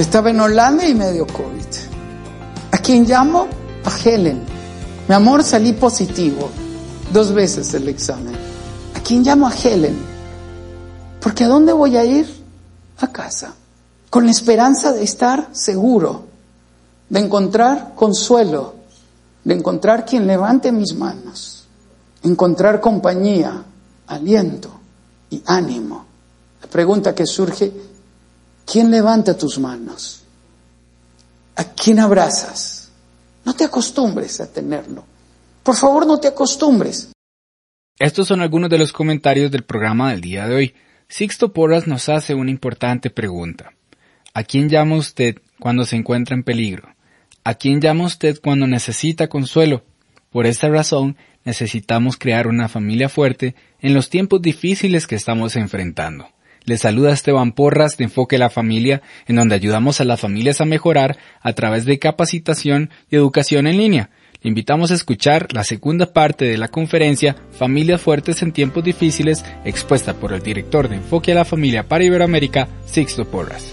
Estaba en Holanda y me dio COVID. ¿A quién llamo? A Helen. Mi amor, salí positivo. Dos veces el examen. ¿A quién llamo? A Helen. Porque ¿a dónde voy a ir? A casa. Con la esperanza de estar seguro, de encontrar consuelo, de encontrar quien levante mis manos, encontrar compañía, aliento y ánimo. La pregunta que surge, ¿quién levanta tus manos? ¿A quién abrazas? No te acostumbres a tenerlo. Por favor, no te acostumbres. Estos son algunos de los comentarios del programa del día de hoy. Sixto Porras nos hace una importante pregunta. ¿A quién llama usted cuando se encuentra en peligro? ¿A quién llama usted cuando necesita consuelo? Por esta razón, necesitamos crear una familia fuerte en los tiempos difíciles que estamos enfrentando. Le saluda Esteban Porras de Enfoque la Familia, en donde ayudamos a las familias a mejorar a través de capacitación y educación en línea. Le invitamos a escuchar la segunda parte de la conferencia Familias Fuertes en Tiempos Difíciles, expuesta por el director de Enfoque a la Familia para Iberoamérica, Sixto Porras.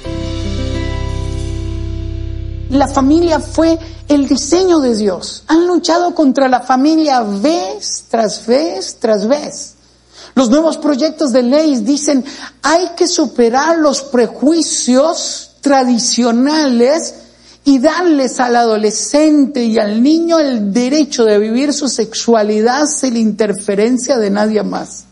La familia fue el diseño de Dios. Han luchado contra la familia vez tras vez tras vez. Los nuevos proyectos de ley dicen hay que superar los prejuicios tradicionales y darles al adolescente y al niño el derecho de vivir su sexualidad sin la interferencia de nadie más.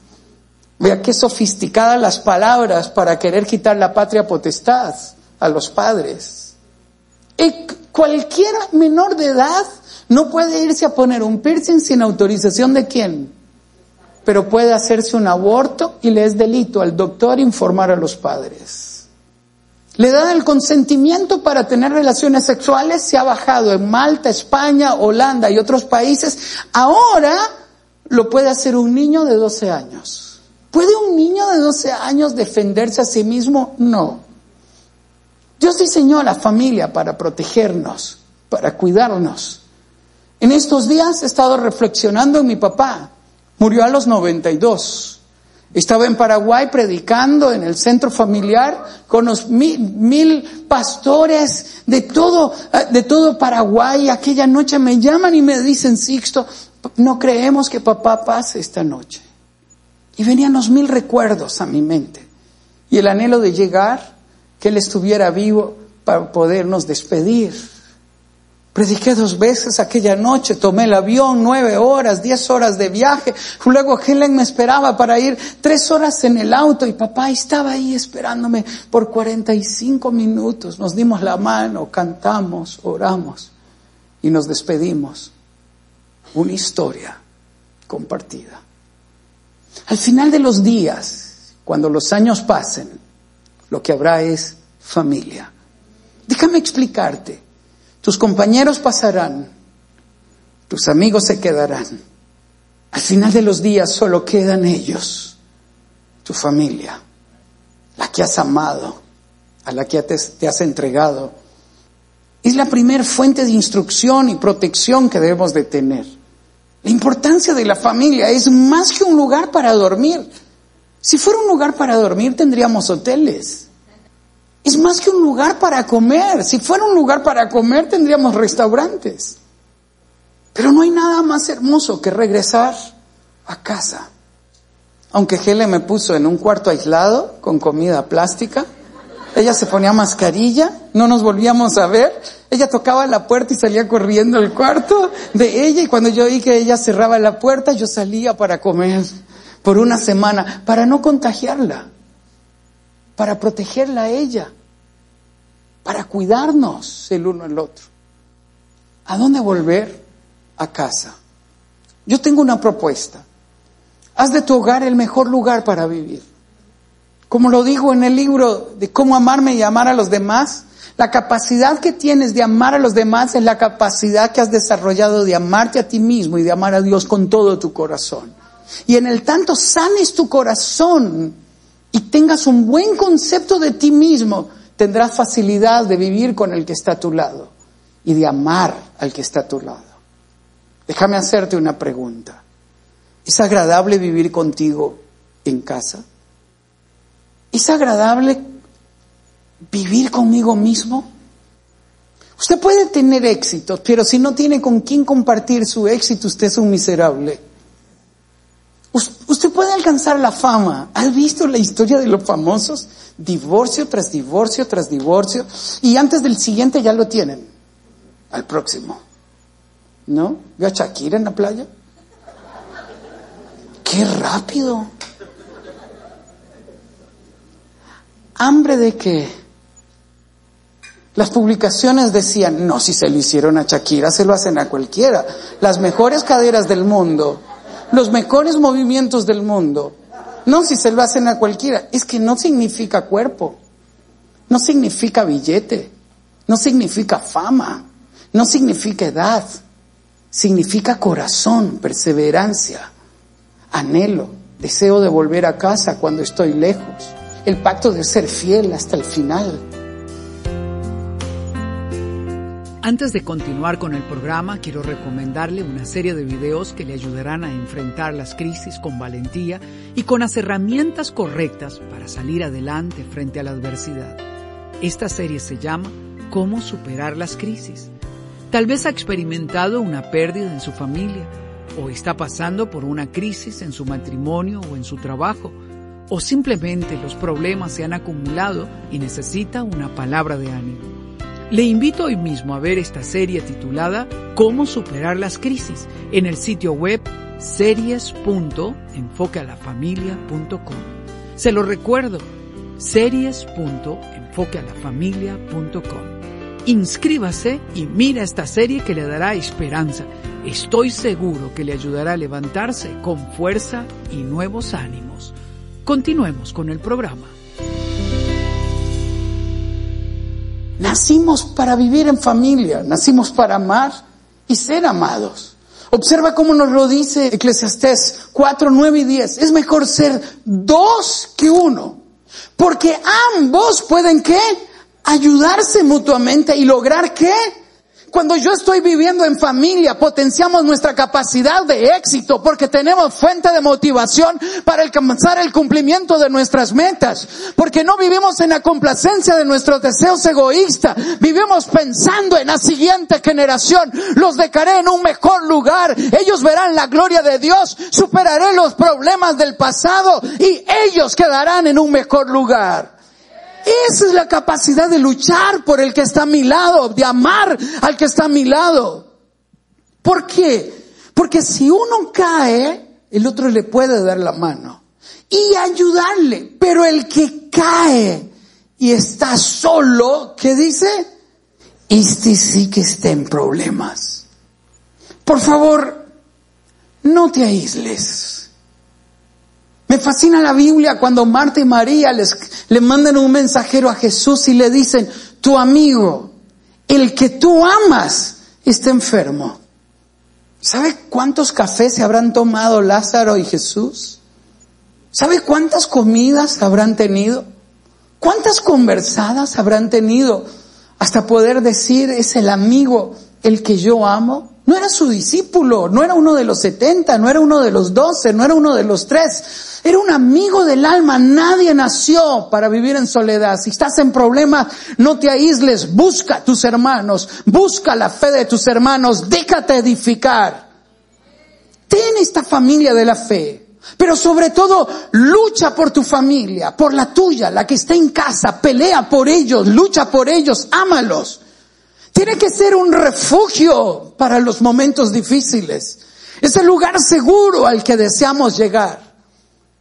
Vea qué sofisticadas las palabras para querer quitar la patria potestad a los padres. Y cualquier menor de edad no puede irse a poner un piercing sin autorización de quién, pero puede hacerse un aborto y le es delito al doctor informar a los padres. Le dan el consentimiento para tener relaciones sexuales, se ha bajado en Malta, España, Holanda y otros países. Ahora lo puede hacer un niño de 12 años. ¿Puede un niño de 12 años defenderse a sí mismo? No. Dios diseñó a la familia para protegernos, para cuidarnos. En estos días he estado reflexionando en mi papá. Murió a los 92. Estaba en Paraguay predicando en el centro familiar con los mil, pastores de todo, de todo Paraguay. Aquella noche me llaman y me dicen, Sixto, no creemos que papá pase esta noche. Y venían los mil recuerdos a mi mente. Y el anhelo de llegar que Él estuviera vivo para podernos despedir. Prediqué dos veces aquella noche, tomé el avión, nueve horas, diez horas de viaje. Luego Helen me esperaba para ir tres horas en el auto y papá estaba ahí esperándome por 45 minutos. Nos dimos la mano, cantamos, oramos y nos despedimos. Una historia compartida. Al final de los días, cuando los años pasen, lo que habrá es familia. Déjame explicarte. Tus compañeros pasarán, tus amigos se quedarán. Al final de los días solo quedan ellos, tu familia, la que has amado, a la que te, has entregado. Es la primer fuente de instrucción y protección que debemos de tener. La importancia de la familia es más que un lugar para dormir. Si fuera un lugar para dormir, tendríamos hoteles. Es más que un lugar para comer. Si fuera un lugar para comer, tendríamos restaurantes. Pero no hay nada más hermoso que regresar a casa. aunque Gele me puso en un cuarto aislado con comida plástica. Ella se ponía mascarilla, no nos volvíamos a ver. Ella tocaba la puerta y salía corriendo al cuarto de ella y cuando yo vi que ella cerraba la puerta, yo salía para comer por una semana, para no contagiarla, para protegerla a ella, para cuidarnos el uno al otro. ¿A dónde volver? A casa. Yo tengo una propuesta. Haz de tu hogar el mejor lugar para vivir. Como lo digo en el libro de cómo amarme y amar a los demás, la capacidad que tienes de amar a los demás es la capacidad que has desarrollado de amarte a ti mismo y de amar a Dios con todo tu corazón. Y en el tanto sanes tu corazón y tengas un buen concepto de ti mismo, tendrás facilidad de vivir con el que está a tu lado y de amar al que está a tu lado. Déjame hacerte una pregunta. ¿Es agradable vivir contigo en casa? ¿Es agradable vivir conmigo mismo? Usted puede tener éxito, pero si no tiene con quién compartir su éxito, usted es un miserable. Usted puede alcanzar la fama. ¿Has visto la historia de los famosos? Divorcio tras divorcio tras divorcio. Y antes del siguiente ya lo tienen. Al próximo. ¿No? ¿Vio a Shakira en la playa? ¡Qué rápido! ¿Hambre de qué? Las publicaciones decían, no, si se lo hicieron a Shakira, se lo hacen a cualquiera. Las mejores caderas del mundo, los mejores movimientos del mundo. No, si se lo hacen a cualquiera. Es que no significa cuerpo, no significa billete, no significa fama, no significa edad, significa corazón, perseverancia, anhelo, deseo de volver a casa cuando estoy lejos el pacto de ser fiel hasta el final. Antes de continuar con el programa, quiero recomendarle una serie de videos que le ayudarán a enfrentar las crisis con valentía y con las herramientas correctas para salir adelante frente a la adversidad. Esta serie se llama Cómo superar las crisis. Tal vez ha experimentado una pérdida en su familia o está pasando por una crisis en su matrimonio o en su trabajo o simplemente los problemas se han acumulado y necesita una palabra de ánimo. Le invito hoy mismo a ver esta serie titulada Cómo superar las crisis en el sitio web series.enfoquealafamilia.com. Se lo recuerdo, series.enfoquealafamilia.com. Inscríbase y mira esta serie que le dará esperanza. Estoy seguro que le ayudará a levantarse con fuerza y nuevos ánimos. Continuemos con el programa. Nacimos para vivir en familia, nacimos para amar y ser amados. Observa cómo nos lo dice Eclesiastés 4, 9 y 10. Es mejor ser dos que uno, porque ambos pueden qué? Ayudarse mutuamente y lograr qué? Cuando yo estoy viviendo en familia, potenciamos nuestra capacidad de éxito porque tenemos fuente de motivación para alcanzar el cumplimiento de nuestras metas. Porque no vivimos en la complacencia de nuestros deseos egoístas. Vivimos pensando en la siguiente generación. Los dejaré en un mejor lugar. Ellos verán la gloria de Dios. Superaré los problemas del pasado y ellos quedarán en un mejor lugar. Esa es la capacidad de luchar por el que está a mi lado, de amar al que está a mi lado. ¿Por qué? Porque si uno cae, el otro le puede dar la mano y ayudarle. Pero el que cae y está solo, ¿qué dice? Este sí que está en problemas. Por favor, no te aísles. Me fascina la Biblia cuando Marta y María les, le mandan un mensajero a Jesús y le dicen, tu amigo, el que tú amas, está enfermo. ¿Sabe cuántos cafés se habrán tomado Lázaro y Jesús? ¿Sabe cuántas comidas habrán tenido? ¿Cuántas conversadas habrán tenido hasta poder decir es el amigo el que yo amo? No era su discípulo, no era uno de los setenta, no era uno de los doce, no era uno de los tres. Era un amigo del alma. Nadie nació para vivir en soledad. Si estás en problemas, no te aísles. Busca a tus hermanos. Busca la fe de tus hermanos. Déjate edificar. Ten esta familia de la fe. Pero sobre todo, lucha por tu familia, por la tuya, la que está en casa, pelea por ellos, lucha por ellos, ámalos. Tiene que ser un refugio para los momentos difíciles. Es el lugar seguro al que deseamos llegar.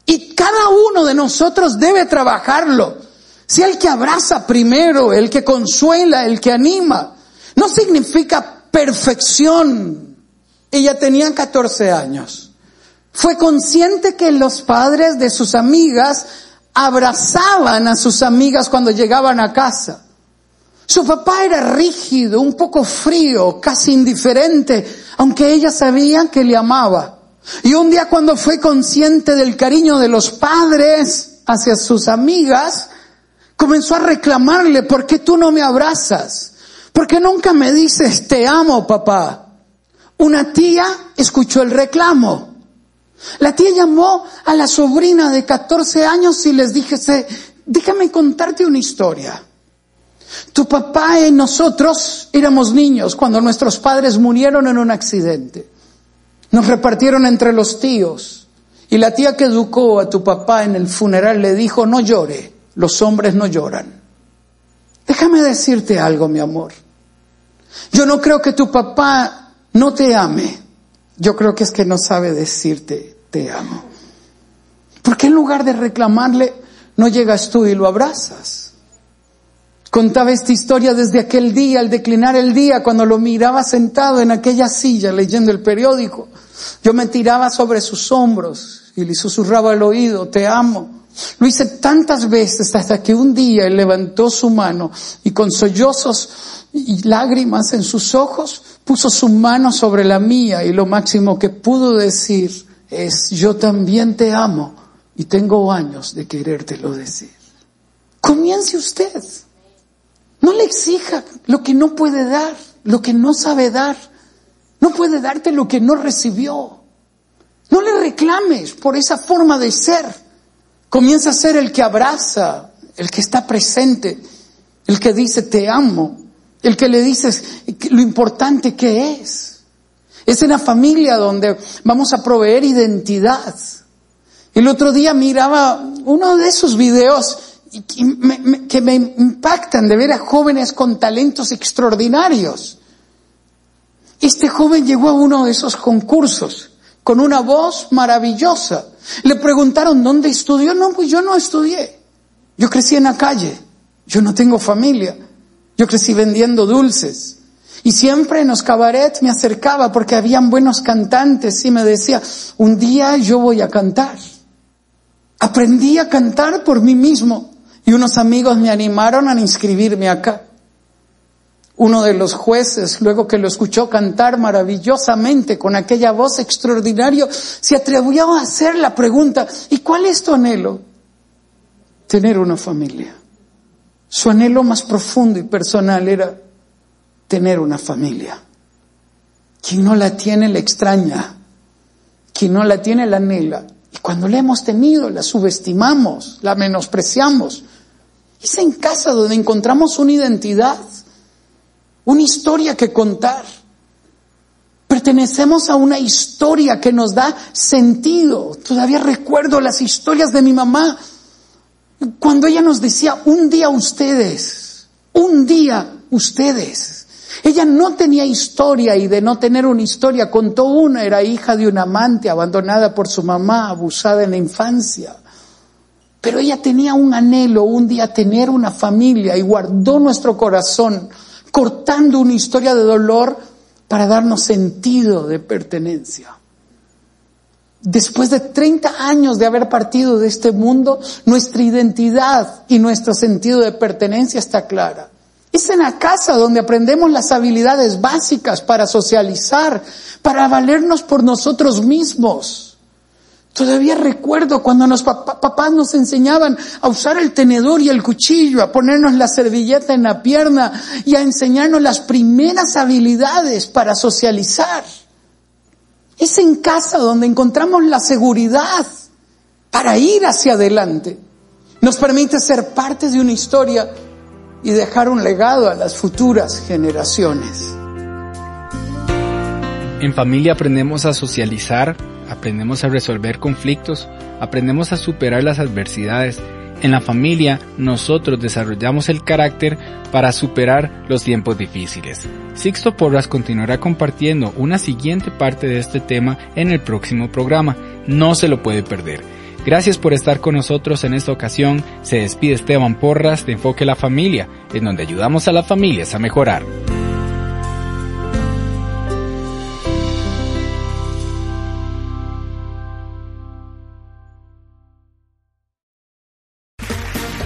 Y cada uno de nosotros debe trabajarlo. Si el que abraza primero, el que consuela, el que anima, no significa perfección. Ella tenía 14 años. Fue consciente que los padres de sus amigas abrazaban a sus amigas cuando llegaban a casa. Su papá era rígido, un poco frío, casi indiferente, aunque ella sabía que le amaba. Y un día cuando fue consciente del cariño de los padres hacia sus amigas, comenzó a reclamarle, ¿por qué tú no me abrazas? ¿Por qué nunca me dices, te amo, papá? Una tía escuchó el reclamo. La tía llamó a la sobrina de 14 años y les dije, déjame contarte una historia. Tu papá y nosotros éramos niños cuando nuestros padres murieron en un accidente. Nos repartieron entre los tíos. Y la tía que educó a tu papá en el funeral le dijo, no llore, los hombres no lloran. Déjame decirte algo, mi amor. Yo no creo que tu papá no te ame. Yo creo que es que no sabe decirte te amo. ¿Por qué en lugar de reclamarle, no llegas tú y lo abrazas? Contaba esta historia desde aquel día, al declinar el día, cuando lo miraba sentado en aquella silla leyendo el periódico. Yo me tiraba sobre sus hombros y le susurraba al oído, te amo. Lo hice tantas veces hasta que un día él levantó su mano y con sollozos y lágrimas en sus ojos puso su mano sobre la mía y lo máximo que pudo decir es, yo también te amo y tengo años de querértelo decir. Comience usted. No le exija lo que no puede dar, lo que no sabe dar. No puede darte lo que no recibió. No le reclames por esa forma de ser. Comienza a ser el que abraza, el que está presente, el que dice te amo, el que le dices lo importante que es. Es en la familia donde vamos a proveer identidad. El otro día miraba uno de esos videos que me impactan de ver a jóvenes con talentos extraordinarios. Este joven llegó a uno de esos concursos con una voz maravillosa. Le preguntaron, ¿dónde estudió? No, pues yo no estudié. Yo crecí en la calle. Yo no tengo familia. Yo crecí vendiendo dulces. Y siempre en los cabarets me acercaba porque habían buenos cantantes y me decía, un día yo voy a cantar. Aprendí a cantar por mí mismo. Y unos amigos me animaron a inscribirme acá. Uno de los jueces, luego que lo escuchó cantar maravillosamente con aquella voz extraordinaria, se atrevió a hacer la pregunta, ¿y cuál es tu anhelo? Tener una familia. Su anhelo más profundo y personal era tener una familia. Quien no la tiene la extraña, quien no la tiene la anhela. Y cuando la hemos tenido, la subestimamos, la menospreciamos. Es en casa donde encontramos una identidad, una historia que contar. Pertenecemos a una historia que nos da sentido. Todavía recuerdo las historias de mi mamá cuando ella nos decía, un día ustedes, un día ustedes. Ella no tenía historia y de no tener una historia contó una, era hija de un amante abandonada por su mamá, abusada en la infancia. Pero ella tenía un anhelo, un día tener una familia y guardó nuestro corazón, cortando una historia de dolor para darnos sentido de pertenencia. Después de 30 años de haber partido de este mundo, nuestra identidad y nuestro sentido de pertenencia está clara. Es en la casa donde aprendemos las habilidades básicas para socializar, para valernos por nosotros mismos. Todavía recuerdo cuando los papás nos enseñaban a usar el tenedor y el cuchillo, a ponernos la servilleta en la pierna y a enseñarnos las primeras habilidades para socializar. Es en casa donde encontramos la seguridad para ir hacia adelante. Nos permite ser parte de una historia y dejar un legado a las futuras generaciones. En familia aprendemos a socializar aprendemos a resolver conflictos, aprendemos a superar las adversidades. En la familia nosotros desarrollamos el carácter para superar los tiempos difíciles. Sixto Porras continuará compartiendo una siguiente parte de este tema en el próximo programa. No se lo puede perder. Gracias por estar con nosotros en esta ocasión. Se despide Esteban Porras de Enfoque la Familia, en donde ayudamos a las familias a mejorar.